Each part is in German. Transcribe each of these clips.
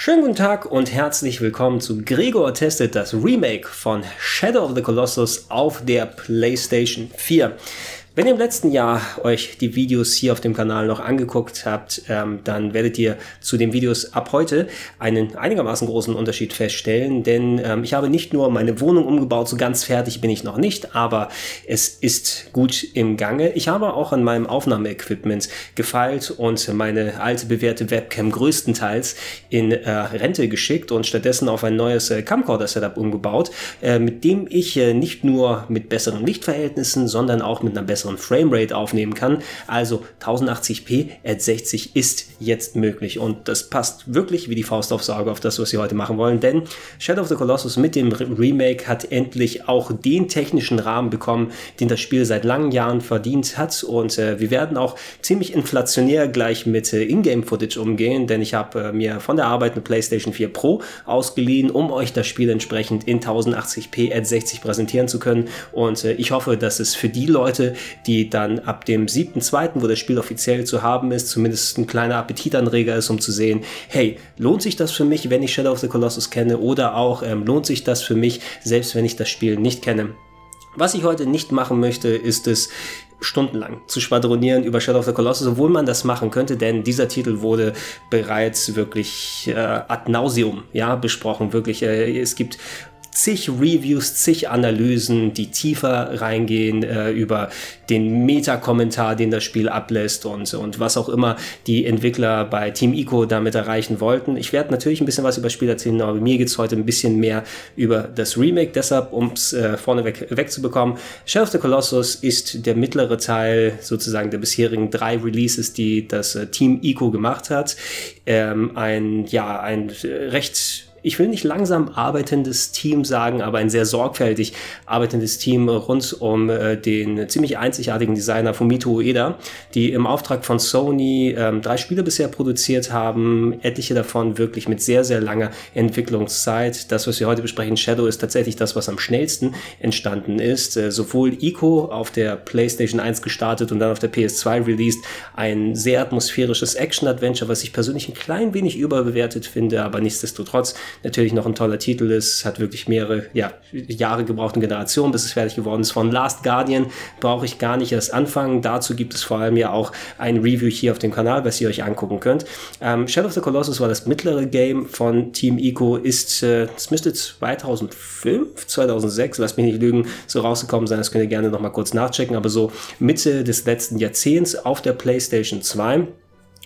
Schönen guten Tag und herzlich willkommen zu Gregor testet das Remake von Shadow of the Colossus auf der PlayStation 4. Wenn ihr im letzten Jahr euch die Videos hier auf dem Kanal noch angeguckt habt, ähm, dann werdet ihr zu den Videos ab heute einen einigermaßen großen Unterschied feststellen, denn ähm, ich habe nicht nur meine Wohnung umgebaut, so ganz fertig bin ich noch nicht, aber es ist gut im Gange. Ich habe auch an meinem Aufnahmeequipment gefeilt und meine alte bewährte Webcam größtenteils in äh, Rente geschickt und stattdessen auf ein neues äh, Camcorder-Setup umgebaut, äh, mit dem ich äh, nicht nur mit besseren Lichtverhältnissen, sondern auch mit einer besseren besseren Framerate aufnehmen kann. Also 1080p at 60 ist jetzt möglich. Und das passt wirklich wie die Faust aufs Auge auf das, was wir heute machen wollen, denn Shadow of the Colossus mit dem Remake hat endlich auch den technischen Rahmen bekommen, den das Spiel seit langen Jahren verdient hat. Und äh, wir werden auch ziemlich inflationär gleich mit äh, Ingame-Footage umgehen, denn ich habe äh, mir von der Arbeit eine PlayStation 4 Pro ausgeliehen, um euch das Spiel entsprechend in 1080p at 60 präsentieren zu können. Und äh, ich hoffe, dass es für die Leute, die dann ab dem 7.2., wo das Spiel offiziell zu haben ist, zumindest ein kleiner Appetitanreger ist, um zu sehen, hey, lohnt sich das für mich, wenn ich Shadow of the Colossus kenne oder auch ähm, lohnt sich das für mich, selbst wenn ich das Spiel nicht kenne. Was ich heute nicht machen möchte, ist es stundenlang zu schwadronieren über Shadow of the Colossus, obwohl man das machen könnte, denn dieser Titel wurde bereits wirklich äh, ad nauseum ja, besprochen. Wirklich, äh, es gibt zig Reviews, zig Analysen, die tiefer reingehen äh, über den Meta-Kommentar, den das Spiel ablässt und, und was auch immer die Entwickler bei Team Ico damit erreichen wollten. Ich werde natürlich ein bisschen was über das Spiel erzählen, aber mir geht es heute ein bisschen mehr über das Remake. Deshalb, um es äh, vorneweg wegzubekommen, Shadow of the Colossus ist der mittlere Teil sozusagen der bisherigen drei Releases, die das äh, Team Ico gemacht hat. Ähm, ein, ja, ein recht ich will nicht langsam arbeitendes Team sagen, aber ein sehr sorgfältig arbeitendes Team rund um äh, den ziemlich einzigartigen Designer Fumito Ueda, die im Auftrag von Sony ähm, drei Spiele bisher produziert haben, etliche davon wirklich mit sehr, sehr langer Entwicklungszeit. Das, was wir heute besprechen, Shadow, ist tatsächlich das, was am schnellsten entstanden ist. Äh, sowohl Ico auf der PlayStation 1 gestartet und dann auf der PS2 released, ein sehr atmosphärisches Action-Adventure, was ich persönlich ein klein wenig überbewertet finde, aber nichtsdestotrotz natürlich noch ein toller Titel ist, hat wirklich mehrere ja, Jahre gebraucht, eine Generation, bis es fertig geworden ist. Von Last Guardian brauche ich gar nicht erst anfangen. Dazu gibt es vor allem ja auch ein Review hier auf dem Kanal, was ihr euch angucken könnt. Ähm, Shadow of the Colossus war das mittlere Game von Team Ico, ist, äh, es müsste 2005, 2006, lasst mich nicht lügen, so rausgekommen sein. Das könnt ihr gerne noch mal kurz nachchecken, aber so Mitte des letzten Jahrzehnts auf der PlayStation 2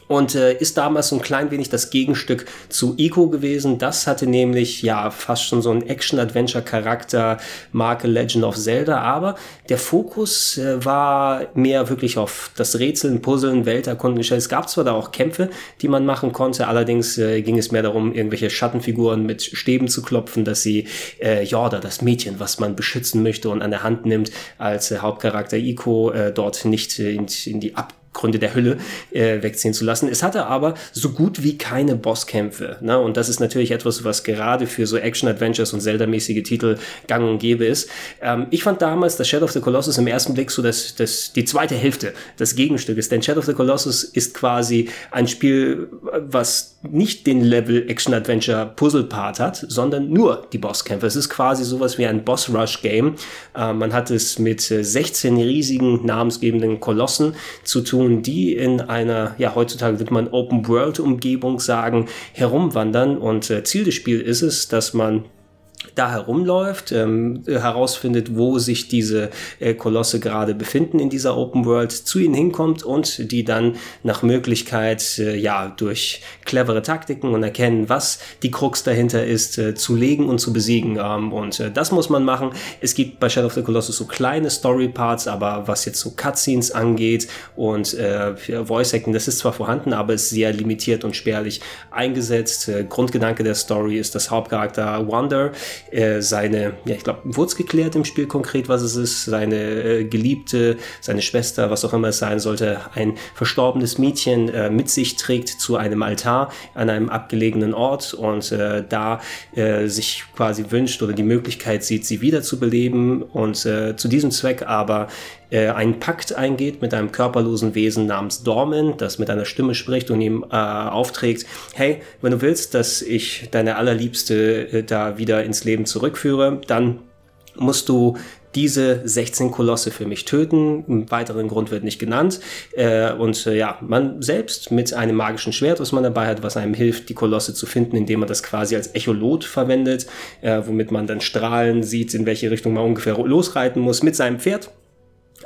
und äh, ist damals so ein klein wenig das Gegenstück zu Ico gewesen. Das hatte nämlich ja fast schon so einen Action-Adventure-Charakter, Marke Legend of Zelda, aber der Fokus äh, war mehr wirklich auf das Rätseln, Puzzeln, Welterkunden. Es gab zwar da auch Kämpfe, die man machen konnte, allerdings äh, ging es mehr darum, irgendwelche Schattenfiguren mit Stäben zu klopfen, dass sie äh, Jorda, das Mädchen, was man beschützen möchte und an der Hand nimmt, als äh, Hauptcharakter Ico äh, dort nicht äh, in, in die Ab Gründe der Hülle äh, wegziehen zu lassen. Es hatte aber so gut wie keine Bosskämpfe. Ne? Und das ist natürlich etwas, was gerade für so Action-Adventures und Zelda-mäßige Titel gang und gäbe ist. Ähm, ich fand damals das Shadow of the Colossus im ersten Blick so das, das, die zweite Hälfte des Gegenstückes. Denn Shadow of the Colossus ist quasi ein Spiel, was nicht den Level Action-Adventure-Puzzle-Part hat, sondern nur die Bosskämpfe. Es ist quasi sowas wie ein Boss-Rush-Game. Äh, man hat es mit 16 riesigen namensgebenden Kolossen zu tun Personen, die in einer, ja, heutzutage wird man Open-World-Umgebung sagen, herumwandern. Und äh, Ziel des Spiels ist es, dass man da herumläuft, ähm, herausfindet, wo sich diese äh, Kolosse gerade befinden in dieser Open World, zu ihnen hinkommt und die dann nach Möglichkeit, äh, ja, durch clevere Taktiken und erkennen, was die Krux dahinter ist, äh, zu legen und zu besiegen. Ähm, und äh, das muss man machen. Es gibt bei Shadow of the Colossus so kleine Story Parts, aber was jetzt so Cutscenes angeht und äh, Voice Acting, das ist zwar vorhanden, aber ist sehr limitiert und spärlich eingesetzt. Äh, Grundgedanke der Story ist das Hauptcharakter Wonder, äh, seine, ja, ich glaube, wurde geklärt im Spiel konkret, was es ist, seine äh, Geliebte, seine Schwester, was auch immer es sein sollte, ein verstorbenes Mädchen äh, mit sich trägt zu einem Altar an einem abgelegenen Ort und äh, da äh, sich quasi wünscht oder die Möglichkeit sieht, sie wiederzubeleben und äh, zu diesem Zweck aber äh, einen Pakt eingeht mit einem körperlosen Wesen namens Dorman, das mit einer Stimme spricht und ihm äh, aufträgt, hey, wenn du willst, dass ich deine allerliebste äh, da wieder ins Leben zurückführe, dann musst du diese 16 Kolosse für mich töten. Ein weiteren Grund wird nicht genannt. Äh, und äh, ja, man selbst mit einem magischen Schwert, was man dabei hat, was einem hilft, die Kolosse zu finden, indem man das quasi als Echolot verwendet, äh, womit man dann Strahlen sieht, in welche Richtung man ungefähr losreiten muss mit seinem Pferd.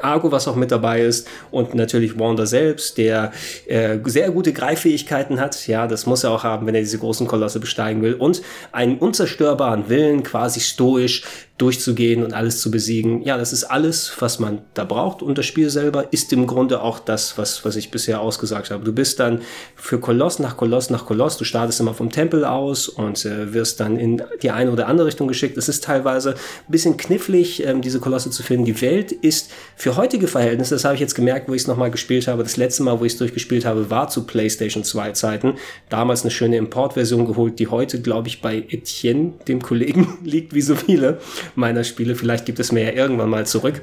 Argo, was auch mit dabei ist und natürlich Wanda selbst, der äh, sehr gute Greifähigkeiten hat. Ja, das muss er auch haben, wenn er diese großen Kolosse besteigen will und einen unzerstörbaren Willen, quasi stoisch durchzugehen und alles zu besiegen. Ja, das ist alles, was man da braucht. Und das Spiel selber ist im Grunde auch das, was, was ich bisher ausgesagt habe. Du bist dann für Koloss nach Koloss nach Koloss. Du startest immer vom Tempel aus und äh, wirst dann in die eine oder andere Richtung geschickt. Es ist teilweise ein bisschen knifflig, ähm, diese Kolosse zu finden. Die Welt ist für heutige Verhältnisse, das habe ich jetzt gemerkt, wo ich es nochmal gespielt habe. Das letzte Mal, wo ich es durchgespielt habe, war zu PlayStation 2 Zeiten. Damals eine schöne Importversion geholt, die heute, glaube ich, bei Etienne, dem Kollegen, liegt, wie so viele meiner Spiele. Vielleicht gibt es mir ja irgendwann mal zurück.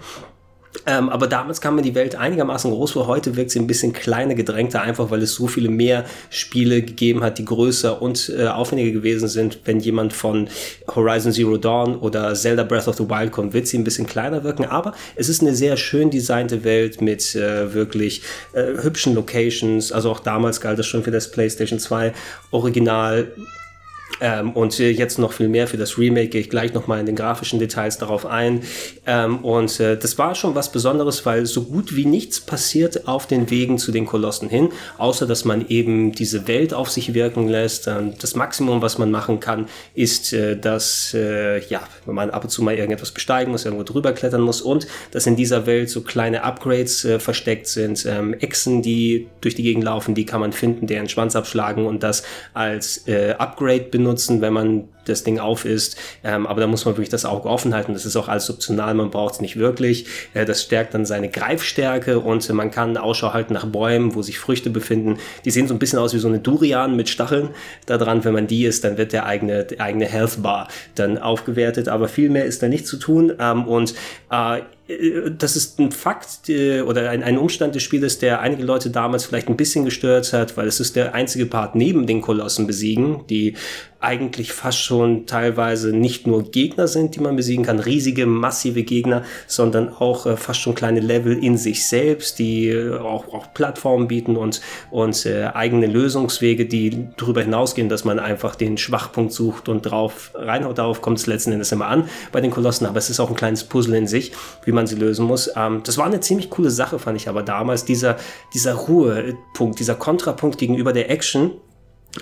Ähm, aber damals kam mir die Welt einigermaßen groß vor. Heute wirkt sie ein bisschen kleiner, gedrängter, einfach weil es so viele mehr Spiele gegeben hat, die größer und äh, aufwendiger gewesen sind. Wenn jemand von Horizon Zero Dawn oder Zelda Breath of the Wild kommt, wird sie ein bisschen kleiner wirken. Aber es ist eine sehr schön designte Welt mit äh, wirklich äh, hübschen Locations. Also auch damals galt das schon für das PlayStation 2 Original ähm, und jetzt noch viel mehr für das Remake gehe ich gleich nochmal in den grafischen Details darauf ein. Ähm, und äh, das war schon was Besonderes, weil so gut wie nichts passiert auf den Wegen zu den Kolossen hin, außer dass man eben diese Welt auf sich wirken lässt. Ähm, das Maximum, was man machen kann, ist, äh, dass, äh, ja, wenn man ab und zu mal irgendetwas besteigen muss, irgendwo drüber klettern muss und dass in dieser Welt so kleine Upgrades äh, versteckt sind. Ähm, Echsen, die durch die Gegend laufen, die kann man finden, deren Schwanz abschlagen und das als äh, Upgrade benutzen benutzen, wenn man das Ding auf ist. Ähm, aber da muss man wirklich das Auge offen halten. Das ist auch alles optional, man braucht es nicht wirklich. Äh, das stärkt dann seine Greifstärke und man kann Ausschau halten nach Bäumen, wo sich Früchte befinden. Die sehen so ein bisschen aus wie so eine Durian mit Stacheln da dran. Wenn man die isst, dann wird der eigene, der eigene Health Bar dann aufgewertet. Aber viel mehr ist da nicht zu tun. Ähm, und äh, das ist ein Fakt oder ein, ein Umstand des Spieles, der einige Leute damals vielleicht ein bisschen gestört hat, weil es ist der einzige Part neben den Kolossen besiegen, die eigentlich fast schon teilweise nicht nur Gegner sind, die man besiegen kann, riesige, massive Gegner, sondern auch äh, fast schon kleine Level in sich selbst, die äh, auch, auch Plattformen bieten und, und äh, eigene Lösungswege, die darüber hinausgehen, dass man einfach den Schwachpunkt sucht und drauf reinhaut. Darauf kommt es letzten Endes immer an bei den Kolossen, aber es ist auch ein kleines Puzzle in sich, wie man sie lösen muss. Ähm, das war eine ziemlich coole Sache, fand ich aber damals, dieser, dieser Ruhepunkt, dieser Kontrapunkt gegenüber der Action,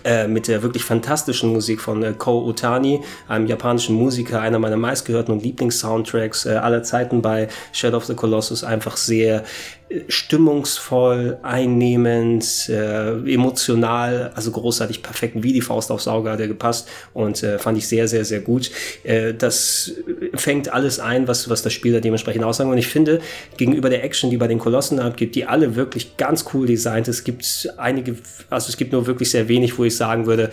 äh, mit der wirklich fantastischen Musik von äh, Ko Otani, einem japanischen Musiker, einer meiner meistgehörten und Lieblingssoundtracks äh, aller Zeiten bei Shadow of the Colossus, einfach sehr stimmungsvoll, einnehmend, äh, emotional, also großartig perfekt, wie die Faust aufs Auge hat er gepasst und äh, fand ich sehr, sehr, sehr gut. Äh, das fängt alles ein, was, was das Spiel da dementsprechend aussagen und ich finde, gegenüber der Action, die bei den Kolossen abgibt, die alle wirklich ganz cool designt, es gibt einige, also es gibt nur wirklich sehr wenig, wo ich sagen würde,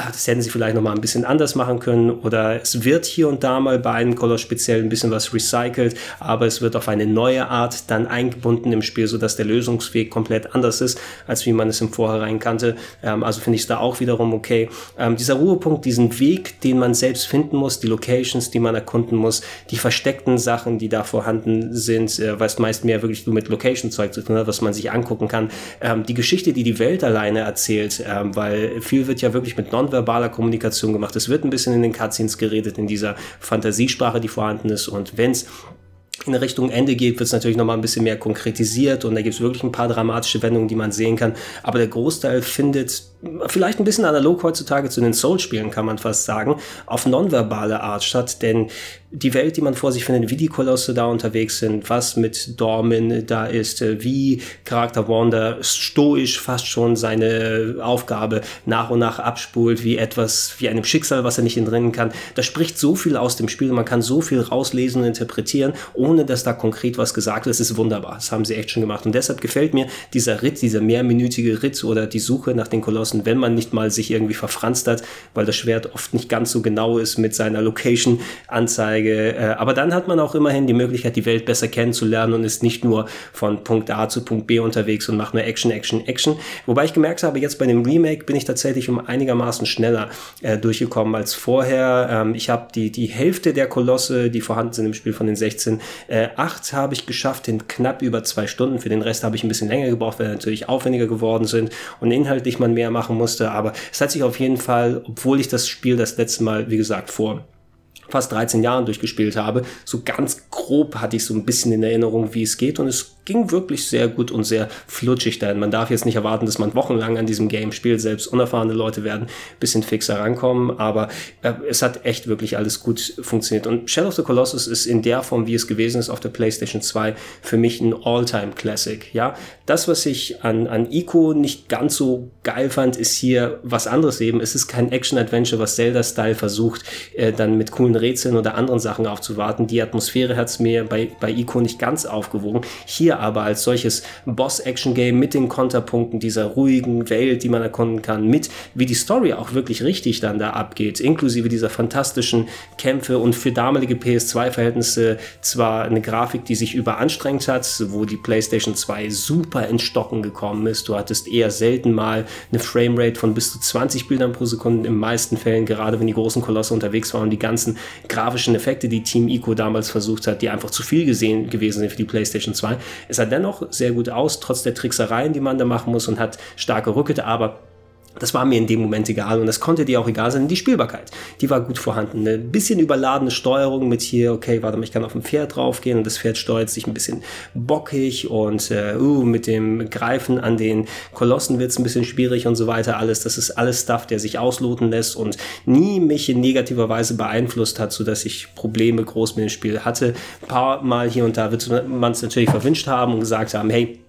ach, das hätten sie vielleicht noch mal ein bisschen anders machen können oder es wird hier und da mal bei einem Color speziell ein bisschen was recycelt, aber es wird auf eine neue Art dann eingebunden im Spiel, sodass der Lösungsweg komplett anders ist, als wie man es im Vorhinein kannte. Ähm, also finde ich es da auch wiederum okay. Ähm, dieser Ruhepunkt, diesen Weg, den man selbst finden muss, die Locations, die man erkunden muss, die versteckten Sachen, die da vorhanden sind, äh, was meist mehr wirklich nur mit Location-Zeug zu tun hat, was man sich angucken kann. Ähm, die Geschichte, die die Welt alleine erzählt, ähm, weil viel wird ja wirklich mit non nonverbaler Kommunikation gemacht. Es wird ein bisschen in den Cutscenes geredet, in dieser Fantasiesprache, die vorhanden ist. Und wenn es in Richtung Ende geht, wird es natürlich noch mal ein bisschen mehr konkretisiert und da gibt es wirklich ein paar dramatische Wendungen, die man sehen kann. Aber der Großteil findet vielleicht ein bisschen analog heutzutage zu den Soul-Spielen, kann man fast sagen, auf nonverbale Art statt, denn die Welt, die man vor sich findet, wie die Kolosse da unterwegs sind, was mit Dormin da ist, äh, wie Charakter Wanda stoisch fast schon seine Aufgabe nach und nach abspult, wie etwas, wie einem Schicksal, was er nicht entrinnen kann. Da spricht so viel aus dem Spiel, man kann so viel rauslesen und interpretieren, ohne dass da konkret was gesagt wird. Es ist wunderbar. Das haben sie echt schon gemacht. Und deshalb gefällt mir dieser Ritt, dieser mehrminütige Ritt oder die Suche nach den Kolossen, wenn man nicht mal sich irgendwie verfranst hat, weil das Schwert oft nicht ganz so genau ist mit seiner Location-Anzeige. Äh, aber dann hat man auch immerhin die Möglichkeit, die Welt besser kennenzulernen und ist nicht nur von Punkt A zu Punkt B unterwegs und macht nur Action, Action, Action. Wobei ich gemerkt habe, jetzt bei dem Remake bin ich tatsächlich um einigermaßen schneller äh, durchgekommen als vorher. Ähm, ich habe die, die Hälfte der Kolosse, die vorhanden sind im Spiel von den 16, äh, 8 habe ich geschafft in knapp über zwei Stunden. Für den Rest habe ich ein bisschen länger gebraucht, weil natürlich aufwendiger geworden sind und inhaltlich man mehr machen musste. Aber es hat sich auf jeden Fall, obwohl ich das Spiel das letzte Mal, wie gesagt, vor fast 13 Jahren durchgespielt habe. So ganz grob hatte ich so ein bisschen in Erinnerung, wie es geht und es ging wirklich sehr gut und sehr flutschig dahin. Man darf jetzt nicht erwarten, dass man wochenlang an diesem Game spielt. Selbst unerfahrene Leute werden ein bisschen fixer rankommen, aber äh, es hat echt wirklich alles gut funktioniert. Und Shadow of the Colossus ist in der Form, wie es gewesen ist auf der PlayStation 2, für mich ein All-Time-Classic. Ja, das, was ich an, an Ico nicht ganz so geil fand, ist hier was anderes eben. Es ist kein Action-Adventure, was Zelda-Style versucht, äh, dann mit coolen Rätseln oder anderen Sachen aufzuwarten. Die Atmosphäre hat es mir bei, bei Ico nicht ganz aufgewogen. Hier aber als solches Boss-Action-Game mit den Konterpunkten dieser ruhigen Welt, die man erkunden kann, mit wie die Story auch wirklich richtig dann da abgeht, inklusive dieser fantastischen Kämpfe und für damalige PS2-Verhältnisse zwar eine Grafik, die sich überanstrengt hat, wo die PlayStation 2 super in Stocken gekommen ist. Du hattest eher selten mal eine Framerate von bis zu 20 Bildern pro Sekunde, in meisten Fällen, gerade wenn die großen Kolosse unterwegs waren und die ganzen grafischen Effekte, die Team Ico damals versucht hat, die einfach zu viel gesehen gewesen sind für die PlayStation 2, es sah dennoch sehr gut aus, trotz der Tricksereien, die man da machen muss und hat starke Rückete, aber das war mir in dem Moment egal und das konnte dir auch egal sein. Die Spielbarkeit, die war gut vorhanden. Eine bisschen überladene Steuerung mit hier, okay, warte mal, ich kann auf ein Pferd draufgehen und das Pferd steuert sich ein bisschen bockig und äh, uh, mit dem Greifen an den Kolossen wird es ein bisschen schwierig und so weiter. Alles, das ist alles Stuff, der sich ausloten lässt und nie mich in negativer Weise beeinflusst hat, sodass ich Probleme groß mit dem Spiel hatte. Ein paar Mal hier und da wird man es natürlich verwünscht haben und gesagt haben, hey,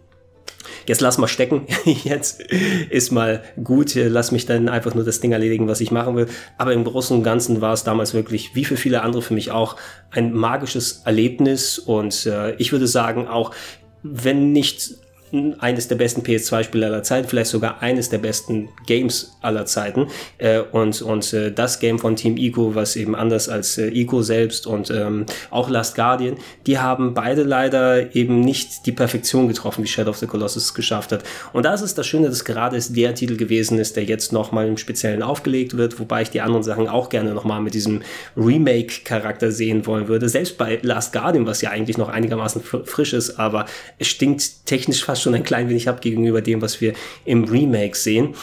jetzt lass mal stecken, jetzt ist mal gut, lass mich dann einfach nur das Ding erledigen, was ich machen will. Aber im Großen und Ganzen war es damals wirklich, wie für viele andere für mich auch, ein magisches Erlebnis. Und äh, ich würde sagen auch, wenn nicht eines der besten PS2-Spiele aller Zeiten, vielleicht sogar eines der besten Games aller Zeiten. Äh, und und äh, das Game von Team Ico, was eben anders als äh, Ico selbst und ähm, auch Last Guardian, die haben beide leider eben nicht die Perfektion getroffen, wie Shadow of the Colossus geschafft hat. Und da ist das Schöne, dass gerade es der Titel gewesen ist, der jetzt nochmal im Speziellen aufgelegt wird, wobei ich die anderen Sachen auch gerne nochmal mit diesem Remake-Charakter sehen wollen würde. Selbst bei Last Guardian, was ja eigentlich noch einigermaßen frisch ist, aber es stinkt technisch fast schon ein klein wenig ab gegenüber dem, was wir im Remake sehen.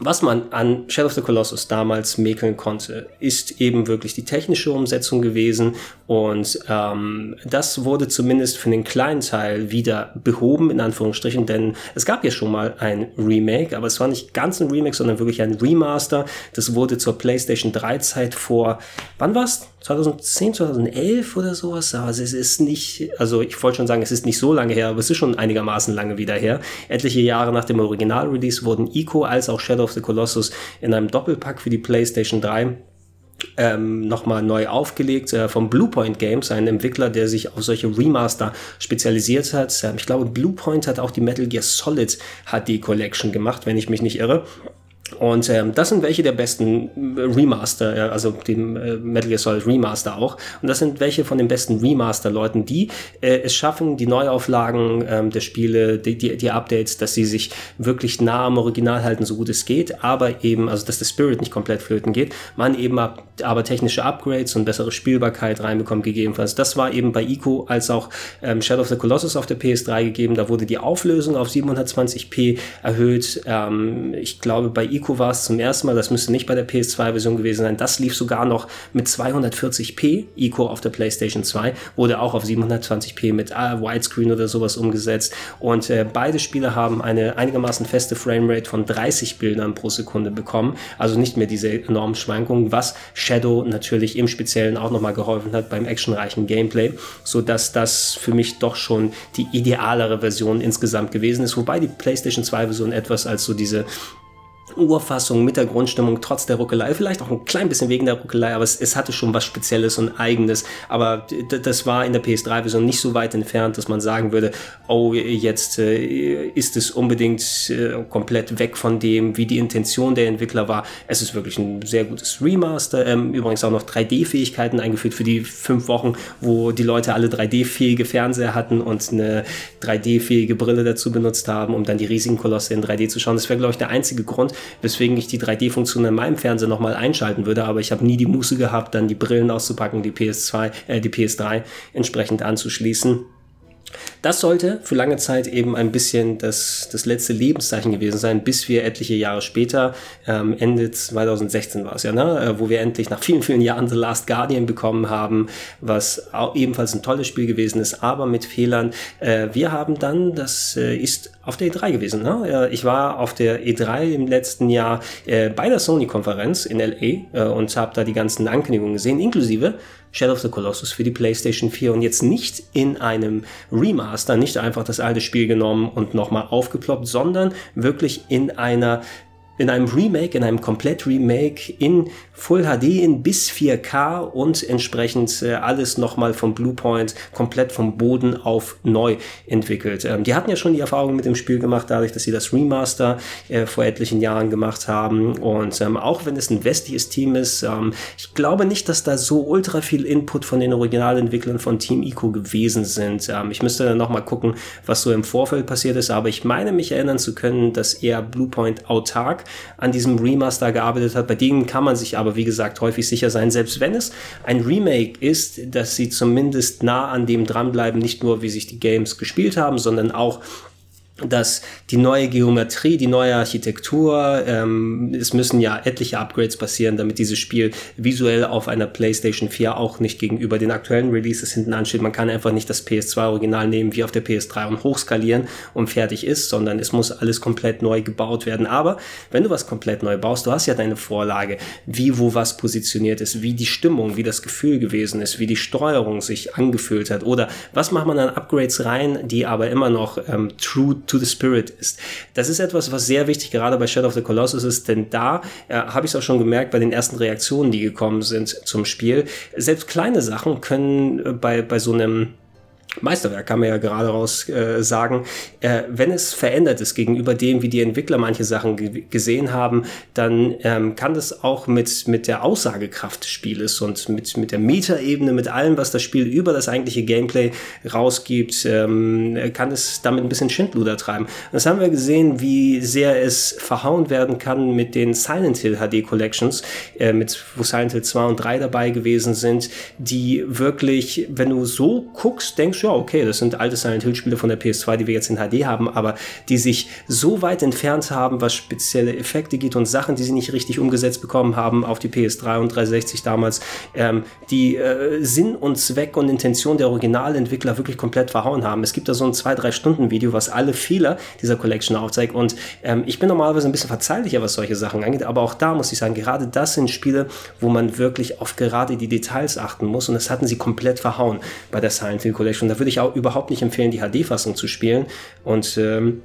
Was man an Shadow of the Colossus damals mäkeln konnte, ist eben wirklich die technische Umsetzung gewesen und ähm, das wurde zumindest für den kleinen Teil wieder behoben, in Anführungsstrichen, denn es gab ja schon mal ein Remake, aber es war nicht ganz ein Remake, sondern wirklich ein Remaster. Das wurde zur PlayStation 3 Zeit vor, wann war's? 2010, 2011 oder sowas. Also es ist nicht, also ich wollte schon sagen, es ist nicht so lange her, aber es ist schon einigermaßen lange wieder her. Etliche Jahre nach dem Original-Release wurden Ico als auch Shadow of the Colossus in einem Doppelpack für die PlayStation 3 ähm, nochmal neu aufgelegt äh, vom Bluepoint Games, ein Entwickler, der sich auf solche Remaster spezialisiert hat. Ähm, ich glaube, Bluepoint hat auch die Metal Gear Solid HD Collection gemacht, wenn ich mich nicht irre. Und ähm, das sind welche der besten äh, Remaster, ja, also dem äh, Metal Gear Solid Remaster auch. Und das sind welche von den besten Remaster-Leuten, die äh, es schaffen, die Neuauflagen ähm, der Spiele, die, die, die Updates, dass sie sich wirklich nah am Original halten, so gut es geht, aber eben, also dass der Spirit nicht komplett flöten geht, man eben ab, aber technische Upgrades und bessere Spielbarkeit reinbekommt, gegebenenfalls. Das war eben bei Ico als auch ähm, Shadow of the Colossus auf der PS3 gegeben. Da wurde die Auflösung auf 720p erhöht. Ähm, ich glaube, bei Ico Ico war es zum ersten Mal, das müsste nicht bei der PS2-Version gewesen sein. Das lief sogar noch mit 240p Ico auf der PlayStation 2, wurde auch auf 720p mit äh, Widescreen oder sowas umgesetzt. Und äh, beide Spiele haben eine einigermaßen feste Framerate von 30 Bildern pro Sekunde bekommen. Also nicht mehr diese enormen Schwankungen, was Shadow natürlich im Speziellen auch nochmal geholfen hat beim actionreichen Gameplay, sodass das für mich doch schon die idealere Version insgesamt gewesen ist. Wobei die PlayStation 2-Version etwas als so diese Urfassung mit der Grundstimmung, trotz der Ruckelei, vielleicht auch ein klein bisschen wegen der Ruckelei, aber es, es hatte schon was Spezielles und Eigenes. Aber das war in der PS3-Version nicht so weit entfernt, dass man sagen würde, oh, jetzt äh, ist es unbedingt äh, komplett weg von dem, wie die Intention der Entwickler war. Es ist wirklich ein sehr gutes Remaster. Ähm, übrigens auch noch 3D-Fähigkeiten eingeführt für die fünf Wochen, wo die Leute alle 3D-fähige Fernseher hatten und eine 3D-fähige Brille dazu benutzt haben, um dann die riesigen Kolosse in 3D zu schauen. Das wäre, glaube ich, der einzige Grund, weswegen ich die 3D-Funktion in meinem Fernseher nochmal einschalten würde, aber ich habe nie die Muße gehabt, dann die Brillen auszupacken, die PS2, äh, die PS3 entsprechend anzuschließen. Das sollte für lange Zeit eben ein bisschen das, das letzte Lebenszeichen gewesen sein, bis wir etliche Jahre später, ähm, Ende 2016 war es ja, ne, äh, wo wir endlich nach vielen, vielen Jahren The Last Guardian bekommen haben, was auch ebenfalls ein tolles Spiel gewesen ist, aber mit Fehlern. Äh, wir haben dann, das äh, ist auf der E3 gewesen. Ne? Ich war auf der E3 im letzten Jahr äh, bei der Sony-Konferenz in LA äh, und habe da die ganzen Ankündigungen gesehen, inklusive Shadow of the Colossus für die PlayStation 4 und jetzt nicht in einem Remaster, nicht einfach das alte Spiel genommen und nochmal aufgeploppt, sondern wirklich in einer in einem Remake, in einem Komplett-Remake in Full HD in bis 4K und entsprechend äh, alles nochmal vom Bluepoint komplett vom Boden auf neu entwickelt. Ähm, die hatten ja schon die Erfahrung mit dem Spiel gemacht, dadurch, dass sie das Remaster äh, vor etlichen Jahren gemacht haben. Und ähm, auch wenn es ein westliches Team ist, ähm, ich glaube nicht, dass da so ultra viel Input von den Originalentwicklern von Team Ico gewesen sind. Ähm, ich müsste dann nochmal gucken, was so im Vorfeld passiert ist, aber ich meine mich erinnern zu können, dass eher Bluepoint autark an diesem Remaster gearbeitet hat. Bei denen kann man sich aber, wie gesagt, häufig sicher sein, selbst wenn es ein Remake ist, dass sie zumindest nah an dem dranbleiben, nicht nur wie sich die Games gespielt haben, sondern auch dass die neue Geometrie, die neue Architektur, ähm, es müssen ja etliche Upgrades passieren, damit dieses Spiel visuell auf einer PlayStation 4 auch nicht gegenüber den aktuellen Releases hinten ansteht. Man kann einfach nicht das PS2-Original nehmen wie auf der PS3 und hochskalieren und fertig ist, sondern es muss alles komplett neu gebaut werden. Aber wenn du was komplett neu baust, du hast ja deine Vorlage, wie wo was positioniert ist, wie die Stimmung, wie das Gefühl gewesen ist, wie die Steuerung sich angefühlt hat oder was macht man an Upgrades rein, die aber immer noch ähm, true to the Spirit ist. Das ist etwas, was sehr wichtig gerade bei Shadow of the Colossus ist, denn da äh, habe ich es auch schon gemerkt bei den ersten Reaktionen, die gekommen sind zum Spiel. Selbst kleine Sachen können äh, bei, bei so einem Meisterwerk kann man ja gerade raus äh, sagen, äh, wenn es verändert ist gegenüber dem, wie die Entwickler manche Sachen gesehen haben, dann ähm, kann das auch mit, mit der Aussagekraft des Spieles und mit, mit der Metaebene, mit allem, was das Spiel über das eigentliche Gameplay rausgibt, ähm, kann es damit ein bisschen Schindluder treiben. Das haben wir gesehen, wie sehr es verhauen werden kann mit den Silent Hill HD Collections, äh, mit, wo Silent Hill 2 und 3 dabei gewesen sind, die wirklich, wenn du so guckst, denkst du, ja, okay, das sind alte Silent Hill Spiele von der PS2, die wir jetzt in HD haben, aber die sich so weit entfernt haben, was spezielle Effekte geht und Sachen, die sie nicht richtig umgesetzt bekommen haben auf die PS3 und 360 damals, ähm, die äh, Sinn und Zweck und Intention der Originalentwickler wirklich komplett verhauen haben. Es gibt da so ein 2-3 Stunden Video, was alle Fehler dieser Collection aufzeigt und ähm, ich bin normalerweise ein bisschen verzeihlicher, was solche Sachen angeht, aber auch da muss ich sagen, gerade das sind Spiele, wo man wirklich auf gerade die Details achten muss und das hatten sie komplett verhauen bei der Silent Hill Collection. Da würde ich auch überhaupt nicht empfehlen, die HD-Fassung zu spielen. Und ähm,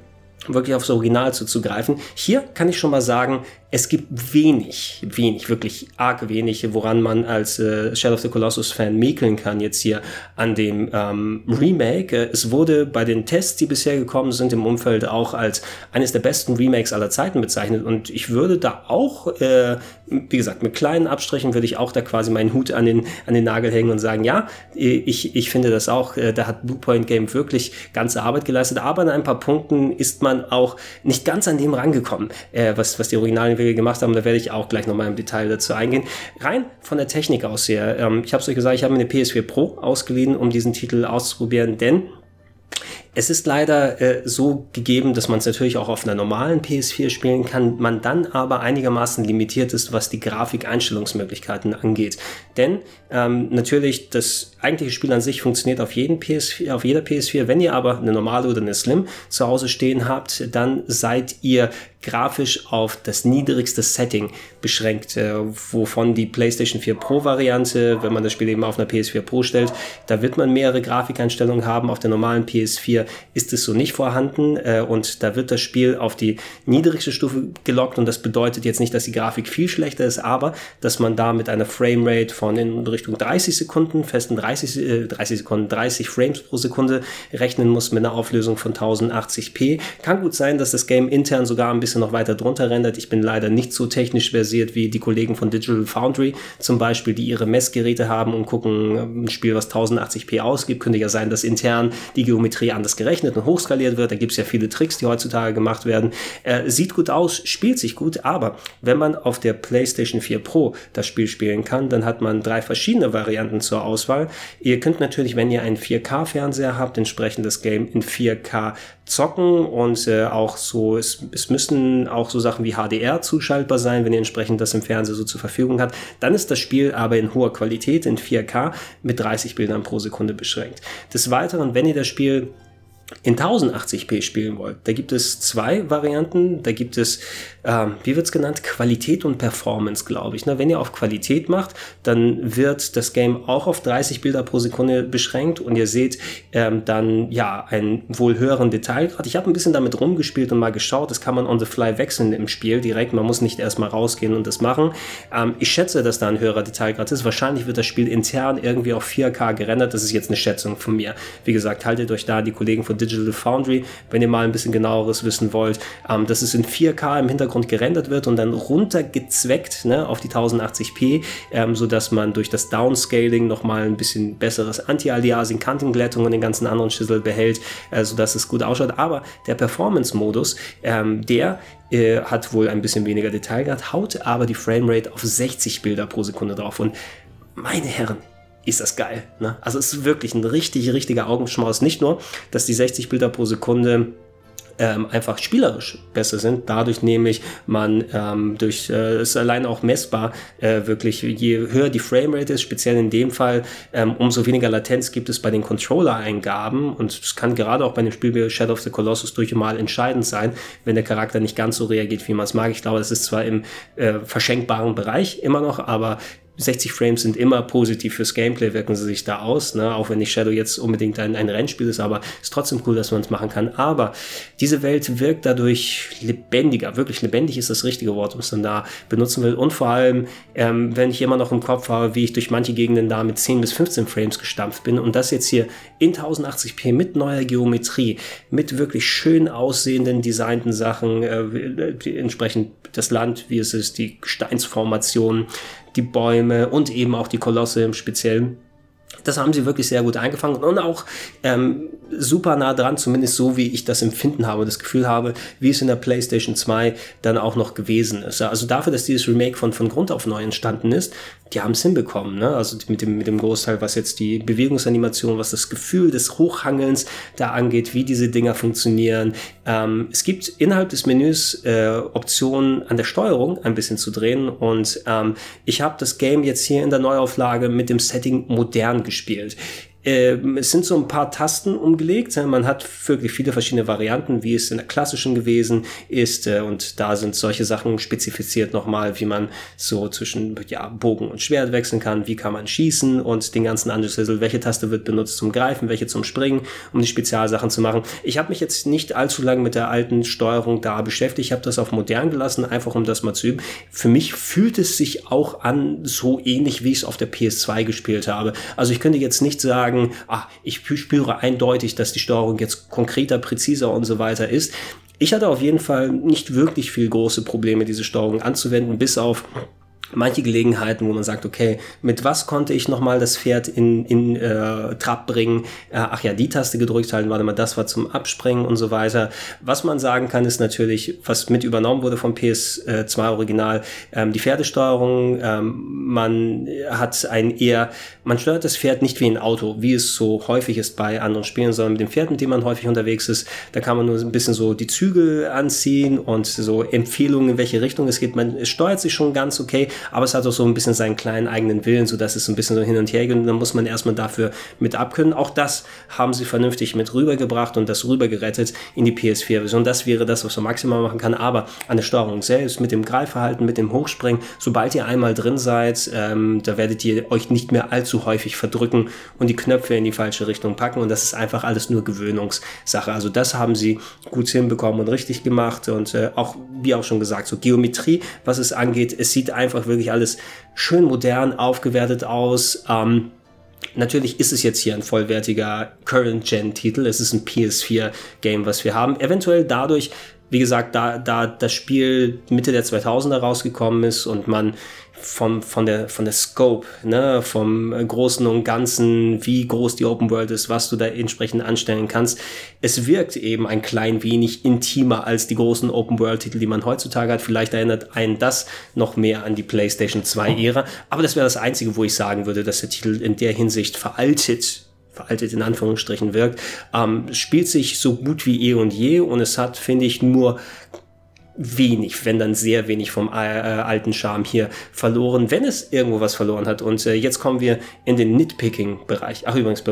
wirklich aufs Original zuzugreifen. Hier kann ich schon mal sagen, es gibt wenig, wenig, wirklich arg wenig, woran man als äh, Shadow of the Colossus-Fan mäkeln kann jetzt hier an dem ähm, Remake. Äh, es wurde bei den Tests, die bisher gekommen sind, im Umfeld auch als eines der besten Remakes aller Zeiten bezeichnet. Und ich würde da auch, äh, wie gesagt, mit kleinen Abstrichen würde ich auch da quasi meinen Hut an den, an den Nagel hängen und sagen, ja, ich, ich finde das auch, äh, da hat Bluepoint Game wirklich ganze Arbeit geleistet. Aber an ein paar Punkten ist man auch nicht ganz an dem rangekommen, äh, was, was die originalen wir gemacht haben. Da werde ich auch gleich nochmal im Detail dazu eingehen. Rein von der Technik aus her. Ähm, ich habe es euch gesagt, ich habe mir eine PS4 Pro ausgeliehen, um diesen Titel auszuprobieren, denn Es ist leider äh, so gegeben, dass man es natürlich auch auf einer normalen PS4 spielen kann, man dann aber einigermaßen limitiert ist, was die Grafikeinstellungsmöglichkeiten angeht. Denn ähm, natürlich, das eigentliche Spiel an sich funktioniert auf, jeden PS4, auf jeder PS4. Wenn ihr aber eine normale oder eine Slim zu Hause stehen habt, dann seid ihr grafisch auf das niedrigste Setting beschränkt, äh, wovon die PlayStation 4 Pro Variante, wenn man das Spiel eben auf einer PS4 Pro stellt, da wird man mehrere Grafikeinstellungen haben. Auf der normalen PS4 ist es so nicht vorhanden äh, und da wird das Spiel auf die niedrigste Stufe gelockt und das bedeutet jetzt nicht, dass die Grafik viel schlechter ist, aber dass man da mit einer Framerate von in Richtung 30 Sekunden, festen 30, äh, 30 Sekunden, 30 Frames pro Sekunde rechnen muss mit einer Auflösung von 1080p. Kann gut sein, dass das Game intern sogar ein bisschen noch weiter drunter rendert. Ich bin leider nicht so technisch versiert wie die Kollegen von Digital Foundry zum Beispiel, die ihre Messgeräte haben und gucken, ein Spiel, was 1080p ausgibt, könnte ja sein, dass intern die Geometrie anders gerechnet und hochskaliert wird. Da gibt es ja viele Tricks, die heutzutage gemacht werden. Äh, sieht gut aus, spielt sich gut, aber wenn man auf der PlayStation 4 Pro das Spiel spielen kann, dann hat man drei verschiedene Varianten zur Auswahl. Ihr könnt natürlich, wenn ihr einen 4K-Fernseher habt, entsprechend das Game in 4K zocken und äh, auch so, es, es müssen auch so Sachen wie HDR zuschaltbar sein, wenn ihr entsprechend das im Fernseher so zur Verfügung habt. Dann ist das Spiel aber in hoher Qualität, in 4K, mit 30 Bildern pro Sekunde beschränkt. Des Weiteren, wenn ihr das Spiel in 1080p spielen wollt, da gibt es zwei Varianten. Da gibt es, ähm, wie wird es genannt, Qualität und Performance, glaube ich. Na, wenn ihr auf Qualität macht, dann wird das Game auch auf 30 Bilder pro Sekunde beschränkt und ihr seht ähm, dann ja einen wohl höheren Detailgrad. Ich habe ein bisschen damit rumgespielt und mal geschaut. Das kann man on the fly wechseln im Spiel direkt. Man muss nicht erstmal rausgehen und das machen. Ähm, ich schätze, dass da ein höherer Detailgrad ist. Wahrscheinlich wird das Spiel intern irgendwie auf 4K gerendert. Das ist jetzt eine Schätzung von mir. Wie gesagt, haltet euch da die Kollegen von Digital Foundry, wenn ihr mal ein bisschen genaueres wissen wollt, ähm, dass es in 4K im Hintergrund gerendert wird und dann runtergezweckt ne, auf die 1080p, ähm, sodass man durch das Downscaling nochmal ein bisschen besseres Anti-Aliasing, Kantenglättung und den ganzen anderen Schüssel behält, äh, sodass es gut ausschaut. Aber der Performance-Modus, ähm, der äh, hat wohl ein bisschen weniger Detailgrad, haut aber die Framerate auf 60 Bilder pro Sekunde drauf. Und meine Herren, ist das geil. Ne? Also es ist wirklich ein richtig, richtiger Augenschmaus. Nicht nur, dass die 60 Bilder pro Sekunde ähm, einfach spielerisch besser sind. Dadurch nämlich man ähm, durch äh, ist allein auch messbar äh, wirklich je höher die Framerate ist, speziell in dem Fall, ähm, umso weniger Latenz gibt es bei den Controller-Eingaben und es kann gerade auch bei dem Spiel Shadow of the Colossus durchaus mal entscheidend sein, wenn der Charakter nicht ganz so reagiert, wie man es mag. Ich glaube, das ist zwar im äh, verschenkbaren Bereich immer noch, aber 60 Frames sind immer positiv fürs Gameplay, wirken sie sich da aus, ne? auch wenn nicht Shadow jetzt unbedingt ein, ein Rennspiel ist, aber ist trotzdem cool, dass man es machen kann. Aber diese Welt wirkt dadurch lebendiger, wirklich lebendig ist das richtige Wort, was man da benutzen will. Und vor allem, ähm, wenn ich immer noch im Kopf habe, wie ich durch manche Gegenden da mit 10 bis 15 Frames gestampft bin und das jetzt hier in 1080p mit neuer Geometrie, mit wirklich schön aussehenden, designten Sachen, äh, entsprechend das Land, wie es ist, die Gesteinsformation, die Bäume und eben auch die Kolosse im Speziellen. Das haben sie wirklich sehr gut eingefangen und auch ähm, super nah dran, zumindest so wie ich das Empfinden habe, das Gefühl habe, wie es in der PlayStation 2 dann auch noch gewesen ist. Also dafür, dass dieses Remake von, von Grund auf neu entstanden ist, die haben es hinbekommen. Ne? Also mit dem, mit dem Großteil, was jetzt die Bewegungsanimation, was das Gefühl des Hochhangelns da angeht, wie diese Dinger funktionieren. Ähm, es gibt innerhalb des Menüs äh, Optionen an der Steuerung ein bisschen zu drehen und ähm, ich habe das Game jetzt hier in der Neuauflage mit dem Setting modern gespielt gespielt. Ähm, es sind so ein paar Tasten umgelegt. Man hat wirklich viele verschiedene Varianten, wie es in der klassischen gewesen ist. Äh, und da sind solche Sachen spezifiziert nochmal, wie man so zwischen ja, Bogen und Schwert wechseln kann, wie kann man schießen und den ganzen Anschlüssel, welche Taste wird benutzt zum Greifen, welche zum Springen, um die Spezialsachen zu machen. Ich habe mich jetzt nicht allzu lange mit der alten Steuerung da beschäftigt. Ich habe das auf modern gelassen, einfach um das mal zu üben. Für mich fühlt es sich auch an so ähnlich, wie ich es auf der PS2 gespielt habe. Also ich könnte jetzt nicht sagen, sagen, ah, ich spüre eindeutig, dass die Steuerung jetzt konkreter, präziser und so weiter ist. Ich hatte auf jeden Fall nicht wirklich viel große Probleme, diese Steuerung anzuwenden, bis auf manche Gelegenheiten, wo man sagt, okay, mit was konnte ich nochmal das Pferd in, in äh, Trab bringen? Äh, ach ja, die Taste gedrückt halten, warte mal, das war zum Abspringen und so weiter. Was man sagen kann, ist natürlich, was mit übernommen wurde vom PS2 Original, ähm, die Pferdesteuerung. Ähm, man hat ein eher, man steuert das Pferd nicht wie ein Auto, wie es so häufig ist bei anderen Spielen, sondern mit dem Pferd, mit dem man häufig unterwegs ist, da kann man nur ein bisschen so die Zügel anziehen und so Empfehlungen, in welche Richtung es geht. Man steuert sich schon ganz okay, aber es hat auch so ein bisschen seinen kleinen eigenen Willen, so dass es ein bisschen so hin und her geht und dann muss man erstmal dafür mit abkönnen. Auch das haben sie vernünftig mit rübergebracht und das rübergerettet in die PS4-Version. Das wäre das, was man maximal machen kann, aber an der Steuerung selbst, mit dem Greifverhalten, mit dem Hochspringen, sobald ihr einmal drin seid, ähm, da werdet ihr euch nicht mehr allzu häufig verdrücken und die Knöpfe in die falsche Richtung packen und das ist einfach alles nur Gewöhnungssache. Also das haben sie gut hinbekommen und richtig gemacht und äh, auch, wie auch schon gesagt, so Geometrie, was es angeht, es sieht einfach wirklich alles schön modern aufgewertet aus. Ähm, Natürlich ist es jetzt hier ein vollwertiger Current-Gen-Titel. Es ist ein PS4-Game, was wir haben. Eventuell dadurch, wie gesagt, da, da das Spiel Mitte der 2000er rausgekommen ist und man vom, von, der, von der Scope, ne, vom Großen und Ganzen, wie groß die Open World ist, was du da entsprechend anstellen kannst. Es wirkt eben ein klein wenig intimer als die großen Open World-Titel, die man heutzutage hat. Vielleicht erinnert einen das noch mehr an die PlayStation 2-Ära. Aber das wäre das Einzige, wo ich sagen würde, dass der Titel in der Hinsicht veraltet veraltet in Anführungsstrichen wirkt, ähm, spielt sich so gut wie eh und je und es hat, finde ich, nur wenig, wenn dann sehr wenig vom äh, alten Charme hier verloren, wenn es irgendwo was verloren hat. Und äh, jetzt kommen wir in den Nitpicking-Bereich. Ach übrigens,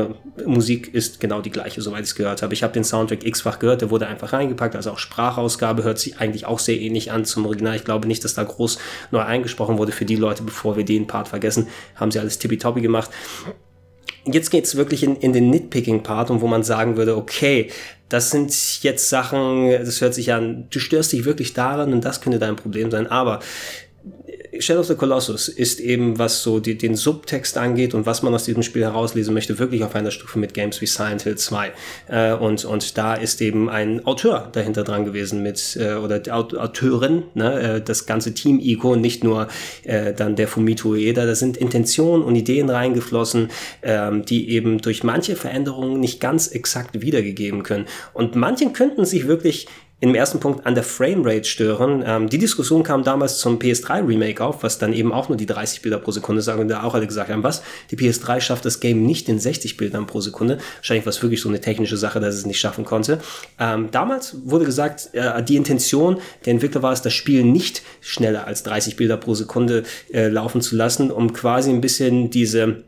Musik ist genau die gleiche, soweit ich es gehört habe. Ich habe den Soundtrack x-fach gehört, der wurde einfach reingepackt, also auch Sprachausgabe hört sich eigentlich auch sehr ähnlich an zum Original. Ich glaube nicht, dass da groß neu eingesprochen wurde für die Leute, bevor wir den Part vergessen, haben sie alles tippitoppi gemacht. Jetzt geht's wirklich in, in den Nitpicking-Part, und wo man sagen würde, okay, das sind jetzt Sachen, das hört sich an, du störst dich wirklich daran und das könnte dein Problem sein. Aber Shadow of the Colossus ist eben, was so die, den Subtext angeht und was man aus diesem Spiel herauslesen möchte, wirklich auf einer Stufe mit Games wie Silent Hill 2. Äh, und, und da ist eben ein Autor dahinter dran gewesen mit, äh, oder die Autorin, ne, äh, das ganze Team Ico, nicht nur äh, dann der Fumito Ueda. Da sind Intentionen und Ideen reingeflossen, ähm, die eben durch manche Veränderungen nicht ganz exakt wiedergegeben können. Und manchen könnten sich wirklich im ersten Punkt an der Framerate stören. Ähm, die Diskussion kam damals zum PS3 Remake auf, was dann eben auch nur die 30 Bilder pro Sekunde sagen und da auch alle gesagt haben, was? Die PS3 schafft das Game nicht in 60 Bildern pro Sekunde. Wahrscheinlich war es wirklich so eine technische Sache, dass es nicht schaffen konnte. Ähm, damals wurde gesagt, äh, die Intention der Entwickler war es, das Spiel nicht schneller als 30 Bilder pro Sekunde äh, laufen zu lassen, um quasi ein bisschen diese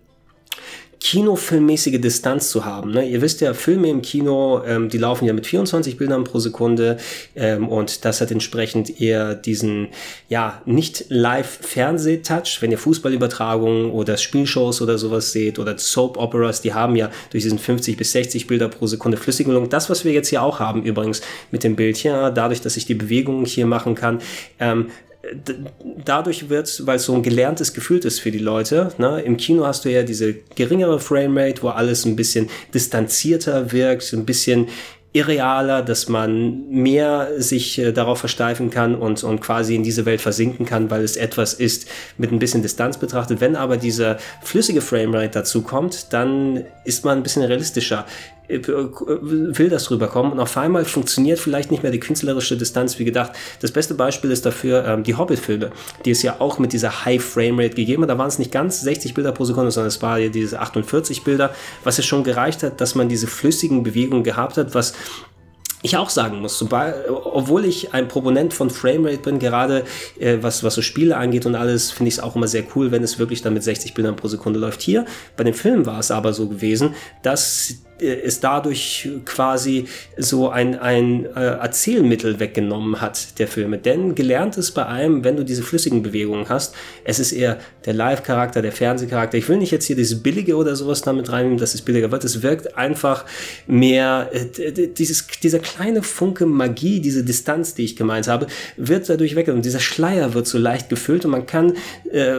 kinofilmmäßige Distanz zu haben. Ne? Ihr wisst ja, Filme im Kino, ähm, die laufen ja mit 24 Bildern pro Sekunde ähm, und das hat entsprechend eher diesen, ja, nicht Live-Fernseh-Touch. Wenn ihr Fußballübertragungen oder Spielshows oder sowas seht oder Soap-Operas, die haben ja durch diesen 50 bis 60 Bilder pro Sekunde Flüssigung. Das, was wir jetzt hier auch haben übrigens mit dem Bild hier, dadurch, dass ich die Bewegungen hier machen kann, ähm, dadurch wird, weil es so ein gelerntes Gefühl ist für die Leute, ne? im Kino hast du ja diese geringere Framerate, wo alles ein bisschen distanzierter wirkt, ein bisschen irrealer, dass man mehr sich äh, darauf versteifen kann und, und quasi in diese Welt versinken kann, weil es etwas ist mit ein bisschen Distanz betrachtet. Wenn aber dieser flüssige Framerate dazu kommt, dann ist man ein bisschen realistischer will das rüberkommen und auf einmal funktioniert vielleicht nicht mehr die künstlerische Distanz wie gedacht. Das beste Beispiel ist dafür ähm, die Hobbit-Filme, die es ja auch mit dieser High Framerate gegeben hat. Da waren es nicht ganz 60 Bilder pro Sekunde, sondern es war ja diese 48 Bilder, was es schon gereicht hat, dass man diese flüssigen Bewegungen gehabt hat, was ich auch sagen muss, obwohl ich ein Proponent von Framerate bin, gerade äh, was, was so Spiele angeht und alles, finde ich es auch immer sehr cool, wenn es wirklich dann mit 60 Bildern pro Sekunde läuft. Hier bei dem Film war es aber so gewesen, dass ist dadurch quasi so ein, ein äh, Erzählmittel weggenommen hat, der Filme. Denn gelernt ist bei allem, wenn du diese flüssigen Bewegungen hast, es ist eher der Live-Charakter, der Fernsehcharakter. Ich will nicht jetzt hier dieses Billige oder sowas damit reinnehmen, dass es billiger wird. Es wirkt einfach mehr, äh, dieses, dieser kleine Funke Magie, diese Distanz, die ich gemeint habe, wird dadurch weggenommen. Dieser Schleier wird so leicht gefüllt und man kann, äh,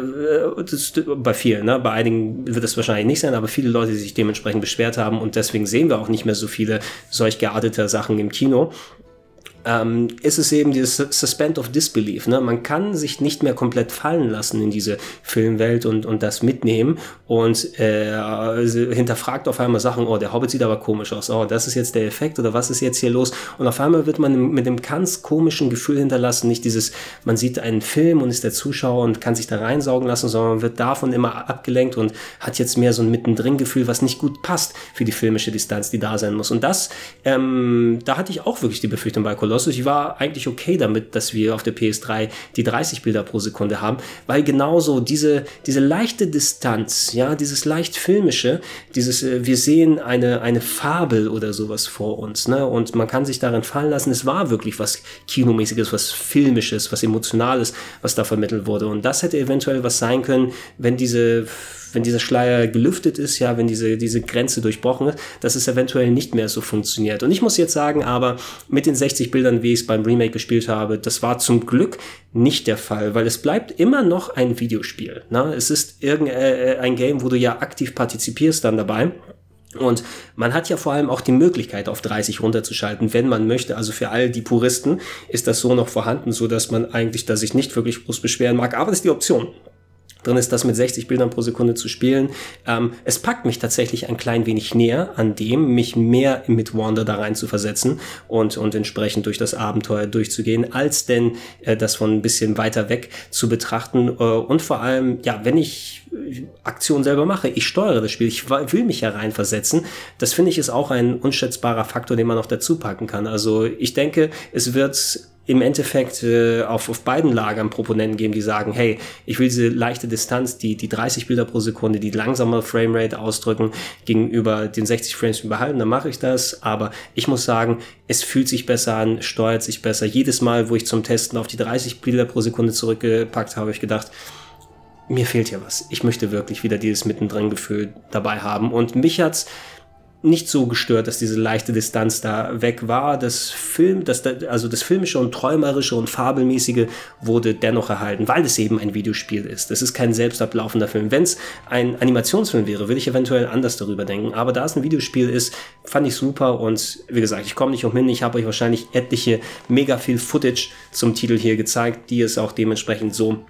das, bei vielen, ne? bei einigen wird es wahrscheinlich nicht sein, aber viele Leute, die sich dementsprechend beschwert haben und deswegen deswegen sehen wir auch nicht mehr so viele solch geartete Sachen im Kino. Ähm, ist es eben dieses Suspend of Disbelief. Ne? Man kann sich nicht mehr komplett fallen lassen in diese Filmwelt und, und das mitnehmen und äh, hinterfragt auf einmal Sachen, oh, der Hobbit sieht aber komisch aus, oh, das ist jetzt der Effekt oder was ist jetzt hier los? Und auf einmal wird man mit einem ganz komischen Gefühl hinterlassen, nicht dieses, man sieht einen Film und ist der Zuschauer und kann sich da reinsaugen lassen, sondern man wird davon immer abgelenkt und hat jetzt mehr so ein Mittendrin-Gefühl, was nicht gut passt für die filmische Distanz, die da sein muss. Und das, ähm, da hatte ich auch wirklich die Befürchtung bei Colossus Colossus. Ich war eigentlich okay damit, dass wir auf der PS3 die 30 Bilder pro Sekunde haben, weil genauso diese, diese leichte Distanz, ja, dieses leicht filmische, dieses, äh, wir sehen eine, eine Fabel oder sowas vor uns, ne, und man kann sich darin fallen lassen. Es war wirklich was Kinomäßiges, was Filmisches, was Emotionales, was da vermittelt wurde. Und das hätte eventuell was sein können, wenn diese wenn dieser Schleier gelüftet ist, ja, wenn diese, diese Grenze durchbrochen ist, dass es eventuell nicht mehr so funktioniert. Und ich muss jetzt sagen, aber mit den 60 Bildern, wie ich es beim Remake gespielt habe, das war zum Glück nicht der Fall, weil es bleibt immer noch ein Videospiel. Ne? Es ist irgendein äh, ein Game, wo du ja aktiv partizipierst dann dabei. Und man hat ja vor allem auch die Möglichkeit, auf 30 runterzuschalten, wenn man möchte. Also für all die Puristen ist das so noch vorhanden, so dass man eigentlich da sich nicht wirklich groß beschweren mag. Aber das ist die Option drin ist, das mit 60 Bildern pro Sekunde zu spielen. Ähm, es packt mich tatsächlich ein klein wenig näher an dem, mich mehr mit Wander da rein zu versetzen und, und entsprechend durch das Abenteuer durchzugehen, als denn äh, das von ein bisschen weiter weg zu betrachten. Äh, und vor allem, ja, wenn ich Aktion selber mache, ich steuere das Spiel, ich will mich hereinversetzen, das finde ich ist auch ein unschätzbarer Faktor, den man noch dazu packen kann. Also ich denke, es wird im Endeffekt äh, auf, auf beiden Lagern Proponenten geben, die sagen, hey, ich will diese leichte Distanz, die, die 30 Bilder pro Sekunde, die langsame Framerate ausdrücken, gegenüber den 60 Frames behalten, dann mache ich das. Aber ich muss sagen, es fühlt sich besser an, steuert sich besser. Jedes Mal, wo ich zum Testen auf die 30 Bilder pro Sekunde zurückgepackt habe, ich gedacht, mir fehlt ja was. Ich möchte wirklich wieder dieses Mittendrin-Gefühl dabei haben. Und mich hat's nicht so gestört, dass diese leichte Distanz da weg war. Das Film, das, also das filmische und träumerische und fabelmäßige wurde dennoch erhalten, weil es eben ein Videospiel ist. Es ist kein selbstablaufender Film. Wenn es ein Animationsfilm wäre, würde ich eventuell anders darüber denken. Aber da es ein Videospiel ist, fand ich super und wie gesagt, ich komme nicht umhin. Ich habe euch wahrscheinlich etliche mega viel Footage zum Titel hier gezeigt, die es auch dementsprechend so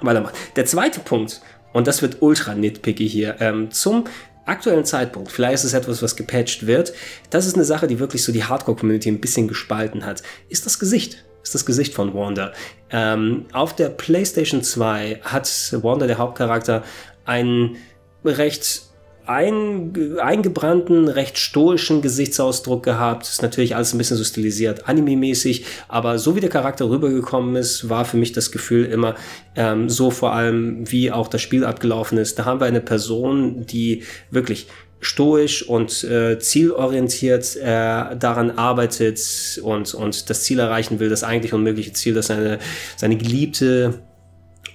weitermacht. Der zweite Punkt, und das wird ultra nitpicky hier, ähm, zum aktuellen Zeitpunkt, vielleicht ist es etwas, was gepatcht wird, das ist eine Sache, die wirklich so die Hardcore-Community ein bisschen gespalten hat, ist das Gesicht. Ist das Gesicht von Wanda. Ähm, auf der PlayStation 2 hat Wanda, der Hauptcharakter, einen recht ein, eingebrannten, recht stoischen Gesichtsausdruck gehabt. Ist natürlich alles ein bisschen so stilisiert, anime-mäßig, aber so wie der Charakter rübergekommen ist, war für mich das Gefühl immer ähm, so vor allem, wie auch das Spiel abgelaufen ist. Da haben wir eine Person, die wirklich stoisch und äh, zielorientiert äh, daran arbeitet und, und das Ziel erreichen will, das eigentlich unmögliche Ziel, dass seine, seine Geliebte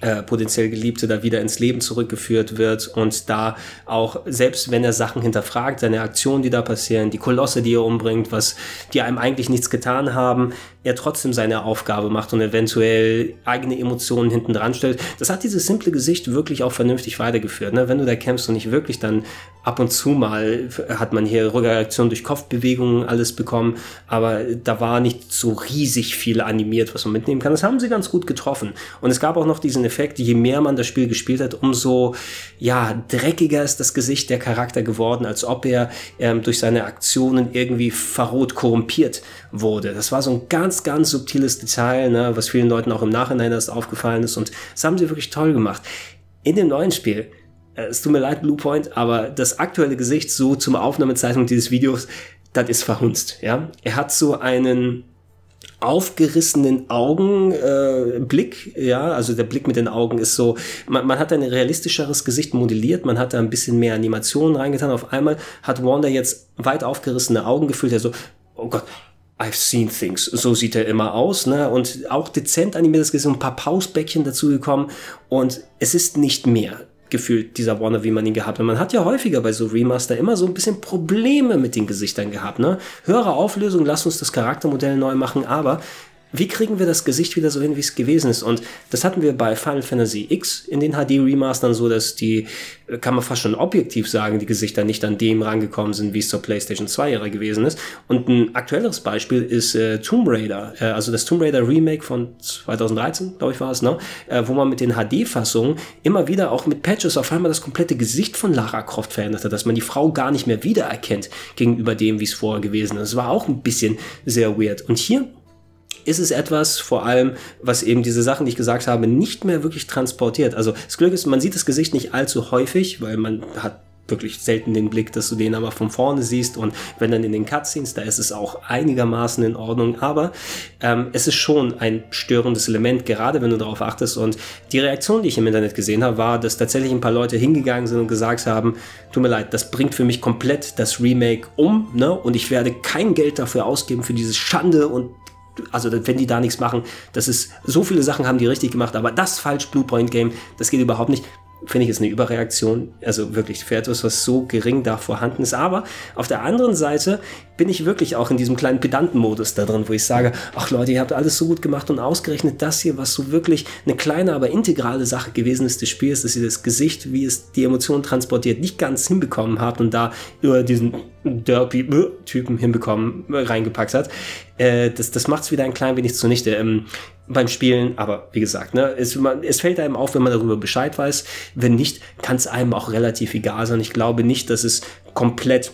äh, potenziell Geliebte da wieder ins Leben zurückgeführt wird und da auch, selbst wenn er Sachen hinterfragt, seine Aktionen, die da passieren, die Kolosse, die er umbringt, was, die einem eigentlich nichts getan haben, er trotzdem seine Aufgabe macht und eventuell eigene Emotionen hinten dran stellt. Das hat dieses simple Gesicht wirklich auch vernünftig weitergeführt. Ne? Wenn du da kämpfst und nicht wirklich dann ab und zu mal hat man hier Reaktionen durch Kopfbewegungen alles bekommen, aber da war nicht so riesig viel animiert, was man mitnehmen kann. Das haben sie ganz gut getroffen. Und es gab auch noch diesen Effekt, je mehr man das Spiel gespielt hat, umso ja, dreckiger ist das Gesicht der Charakter geworden, als ob er ähm, durch seine Aktionen irgendwie verrot korrumpiert wurde. Das war so ein ganz, ganz subtiles Detail, ne, was vielen Leuten auch im Nachhinein erst aufgefallen ist. Und das haben sie wirklich toll gemacht. In dem neuen Spiel, äh, es tut mir leid, Bluepoint, aber das aktuelle Gesicht so zum Aufnahmezeitpunkt dieses Videos, das ist verhunzt. Ja? Er hat so einen aufgerissenen Augenblick, äh, ja, also der Blick mit den Augen ist so, man, man hat ein realistischeres Gesicht modelliert, man hat da ein bisschen mehr Animationen reingetan. Auf einmal hat Wanda jetzt weit aufgerissene Augen gefühlt, er so, oh Gott, I've seen things. So sieht er immer aus, ne? Und auch dezent animiertes Gesicht, ein paar Pausbäckchen dazugekommen und es ist nicht mehr gefühlt dieser Warner, wie man ihn gehabt hat. Man hat ja häufiger bei so Remaster immer so ein bisschen Probleme mit den Gesichtern gehabt, ne? Höhere Auflösung, lass uns das Charaktermodell neu machen, aber wie kriegen wir das Gesicht wieder so hin, wie es gewesen ist? Und das hatten wir bei Final Fantasy X in den HD-Remastern so, dass die, kann man fast schon objektiv sagen, die Gesichter nicht an dem rangekommen sind, wie es zur PlayStation 2-Ära gewesen ist. Und ein aktuelleres Beispiel ist äh, Tomb Raider, äh, also das Tomb Raider Remake von 2013, glaube ich war es, ne? Äh, wo man mit den HD-Fassungen immer wieder auch mit Patches auf einmal das komplette Gesicht von Lara Croft verändert hat, dass man die Frau gar nicht mehr wiedererkennt gegenüber dem, wie es vorher gewesen ist. Das war auch ein bisschen sehr weird. Und hier ist es etwas, vor allem, was eben diese Sachen, die ich gesagt habe, nicht mehr wirklich transportiert. Also das Glück ist, man sieht das Gesicht nicht allzu häufig, weil man hat wirklich selten den Blick, dass du den aber von vorne siehst und wenn dann in den Cutscenes, da ist es auch einigermaßen in Ordnung, aber ähm, es ist schon ein störendes Element, gerade wenn du darauf achtest und die Reaktion, die ich im Internet gesehen habe, war, dass tatsächlich ein paar Leute hingegangen sind und gesagt haben, tut mir leid, das bringt für mich komplett das Remake um ne? und ich werde kein Geld dafür ausgeben für diese Schande und also wenn die da nichts machen, das ist, so viele Sachen haben die richtig gemacht, aber das falsch Blue Point Game, das geht überhaupt nicht finde ich, ist eine Überreaktion. Also wirklich für etwas, was so gering da vorhanden ist. Aber auf der anderen Seite bin ich wirklich auch in diesem kleinen Pedantenmodus da drin, wo ich sage, ach Leute, ihr habt alles so gut gemacht und ausgerechnet das hier, was so wirklich eine kleine, aber integrale Sache gewesen ist des Spiels, dass ihr das Gesicht, wie es die Emotionen transportiert, nicht ganz hinbekommen habt und da über diesen Derpy-Typen hinbekommen, reingepackt hat. Äh, das das macht es wieder ein klein wenig zunichte. Ähm, beim Spielen, aber wie gesagt, ne, es, man, es fällt einem auf, wenn man darüber Bescheid weiß. Wenn nicht, kann es einem auch relativ egal sein. Ich glaube nicht, dass es komplett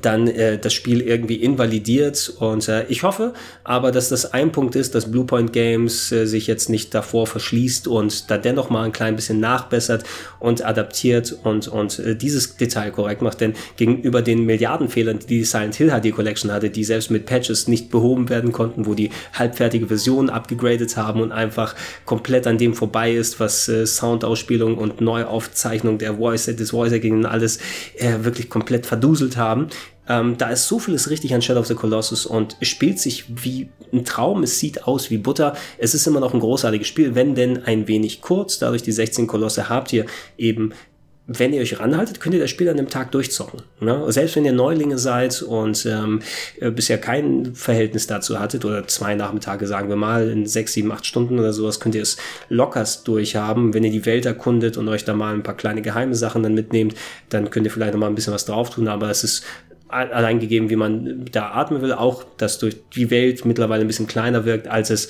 dann äh, das Spiel irgendwie invalidiert. Und äh, ich hoffe aber, dass das ein Punkt ist, dass Bluepoint Games äh, sich jetzt nicht davor verschließt und da dennoch mal ein klein bisschen nachbessert und adaptiert und, und äh, dieses Detail korrekt macht. Denn gegenüber den Milliardenfehlern, die die Silent Hill HD Collection hatte, die selbst mit Patches nicht behoben werden konnten, wo die halbfertige Version abgegradet haben und einfach komplett an dem vorbei ist, was äh, Soundausspielung und Neuaufzeichnung der Voice, des Voice Acting und alles äh, wirklich komplett verduselt haben, ähm, da ist so vieles richtig an Shadow of the Colossus und es spielt sich wie ein Traum, es sieht aus wie Butter. Es ist immer noch ein großartiges Spiel, wenn denn ein wenig kurz. Dadurch die 16 Kolosse habt ihr eben wenn ihr euch ranhaltet, könnt ihr das Spiel an dem Tag durchzocken. Ne? Selbst wenn ihr Neulinge seid und ähm, äh, bisher kein Verhältnis dazu hattet oder zwei Nachmittage, sagen wir mal, in sechs, sieben, acht Stunden oder sowas, könnt ihr es lockerst durchhaben. Wenn ihr die Welt erkundet und euch da mal ein paar kleine geheime Sachen dann mitnehmt, dann könnt ihr vielleicht noch mal ein bisschen was drauf tun, aber es ist allein gegeben, wie man da atmen will, auch, dass durch die Welt mittlerweile ein bisschen kleiner wirkt, als es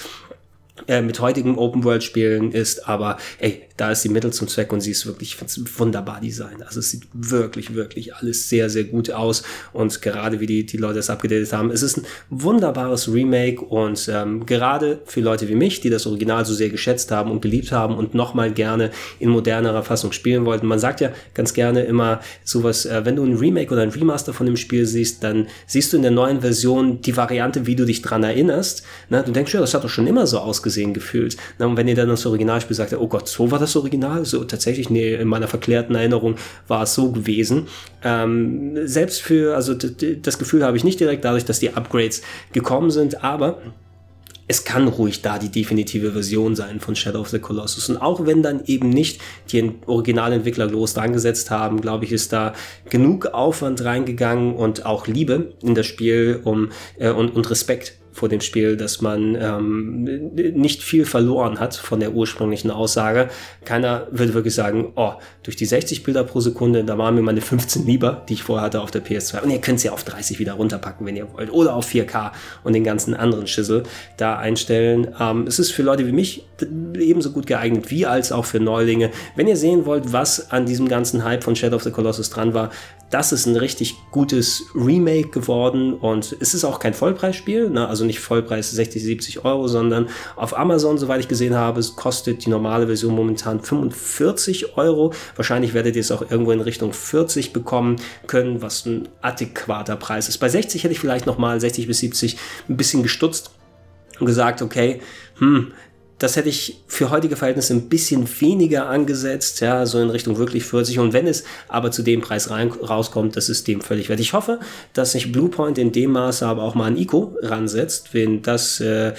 äh, mit heutigen Open-World-Spielen ist, aber ey, da ist sie Mittel zum Zweck und sie ist wirklich wunderbar designt. Also es sieht wirklich, wirklich alles sehr, sehr gut aus und gerade wie die, die Leute es abgedatet haben, es ist ein wunderbares Remake und ähm, gerade für Leute wie mich, die das Original so sehr geschätzt haben und geliebt haben und nochmal gerne in modernerer Fassung spielen wollten. Man sagt ja ganz gerne immer sowas, äh, wenn du ein Remake oder ein Remaster von dem Spiel siehst, dann siehst du in der neuen Version die Variante, wie du dich dran erinnerst. Na, du denkst, ja, das hat doch schon immer so ausgesehen gefühlt. Und wenn ihr dann das Originalspiel sagt, oh Gott, so war das Original, so tatsächlich, nee, in meiner verklärten Erinnerung war es so gewesen. Ähm, selbst für, also das Gefühl habe ich nicht direkt dadurch, dass die Upgrades gekommen sind, aber es kann ruhig da die definitive Version sein von Shadow of the Colossus. Und auch wenn dann eben nicht die Originalentwickler groß dran gesetzt haben, glaube ich, ist da genug Aufwand reingegangen und auch Liebe in das Spiel um, äh, und, und Respekt vor dem Spiel, dass man ähm, nicht viel verloren hat von der ursprünglichen Aussage. Keiner würde wirklich sagen, oh, durch die 60 Bilder pro Sekunde, da waren mir meine 15 lieber, die ich vorher hatte auf der PS2. Und ihr könnt sie ja auf 30 wieder runterpacken, wenn ihr wollt. Oder auf 4K und den ganzen anderen Schissel da einstellen. Ähm, es ist für Leute wie mich ebenso gut geeignet wie als auch für Neulinge. Wenn ihr sehen wollt, was an diesem ganzen Hype von Shadow of the Colossus dran war, das ist ein richtig gutes Remake geworden und es ist auch kein Vollpreisspiel, ne? also nicht Vollpreis 60, 70 Euro, sondern auf Amazon, soweit ich gesehen habe, kostet die normale Version momentan 45 Euro. Wahrscheinlich werdet ihr es auch irgendwo in Richtung 40 bekommen können, was ein adäquater Preis ist. Bei 60 hätte ich vielleicht nochmal 60 bis 70 ein bisschen gestutzt und gesagt, okay, hm, das hätte ich für heutige Verhältnisse ein bisschen weniger angesetzt, ja, so in Richtung wirklich 40. Und wenn es aber zu dem Preis rein, rauskommt, das ist dem völlig wert. Ich hoffe, dass sich Bluepoint in dem Maße aber auch mal an Ico ransetzt, wenn das äh,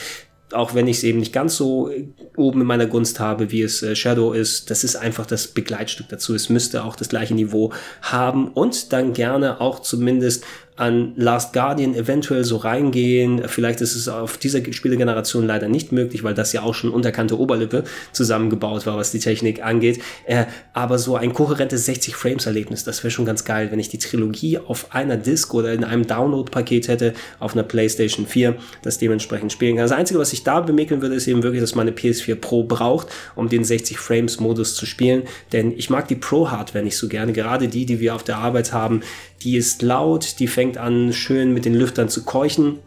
auch wenn ich es eben nicht ganz so oben in meiner Gunst habe, wie es äh, Shadow ist, das ist einfach das Begleitstück dazu. Es müsste auch das gleiche Niveau haben und dann gerne auch zumindest an Last Guardian eventuell so reingehen. Vielleicht ist es auf dieser Spielegeneration leider nicht möglich, weil das ja auch schon unterkannte Oberlippe zusammengebaut war, was die Technik angeht. Äh, aber so ein kohärentes 60 Frames Erlebnis, das wäre schon ganz geil, wenn ich die Trilogie auf einer Disk oder in einem Download-Paket hätte auf einer PlayStation 4, das dementsprechend spielen kann. Das Einzige, was ich da bemäkeln würde, ist eben wirklich, dass meine PS4 Pro braucht, um den 60 Frames Modus zu spielen. Denn ich mag die Pro Hardware nicht so gerne. Gerade die, die wir auf der Arbeit haben, die ist laut, die fängt an schön mit den Lüftern zu keuchen,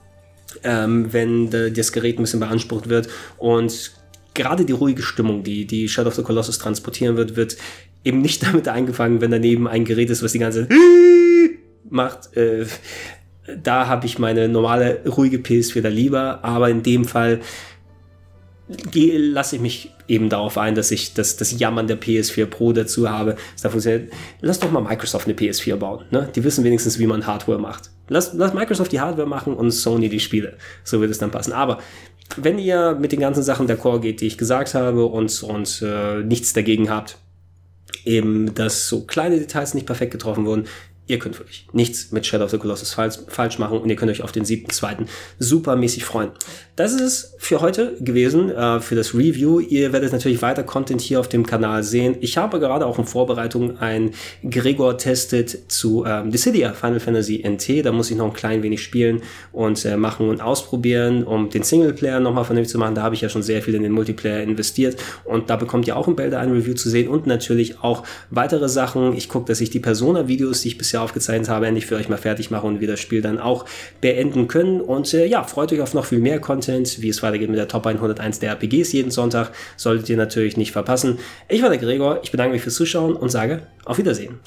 ähm, wenn das Gerät ein bisschen beansprucht wird. Und gerade die ruhige Stimmung, die, die Shadow of the Colossus transportieren wird, wird eben nicht damit eingefangen, wenn daneben ein Gerät ist, was die ganze macht. Äh, da habe ich meine normale ruhige PS4 da lieber, aber in dem Fall lasse ich mich eben darauf ein, dass ich das, das Jammern der PS4 Pro dazu habe. Da funktioniert. Lass doch mal Microsoft eine PS4 bauen. Ne? Die wissen wenigstens, wie man Hardware macht. Lass, lass Microsoft die Hardware machen und Sony die Spiele. So wird es dann passen. Aber wenn ihr mit den ganzen Sachen der Core geht, die ich gesagt habe und, und äh, nichts dagegen habt, eben, dass so kleine Details nicht perfekt getroffen wurden, ihr könnt wirklich nichts mit Shadow of the Colossus falsch, falsch machen und ihr könnt euch auf den 7.2. supermäßig freuen. Das ist es für heute gewesen, äh, für das Review. Ihr werdet natürlich weiter Content hier auf dem Kanal sehen. Ich habe gerade auch in Vorbereitung ein Gregor testet zu ähm, Dissidia Final Fantasy NT. Da muss ich noch ein klein wenig spielen und äh, machen und ausprobieren, um den Singleplayer nochmal vernünftig zu machen. Da habe ich ja schon sehr viel in den Multiplayer investiert und da bekommt ihr auch im Bälde ein Review zu sehen und natürlich auch weitere Sachen. Ich gucke, dass ich die Persona-Videos, die ich bisher aufgezeichnet habe, endlich für euch mal fertig machen und wir das Spiel dann auch beenden können. Und äh, ja, freut euch auf noch viel mehr Content, wie es weitergeht mit der Top 101 der RPGs jeden Sonntag. Solltet ihr natürlich nicht verpassen. Ich war der Gregor, ich bedanke mich fürs Zuschauen und sage auf Wiedersehen.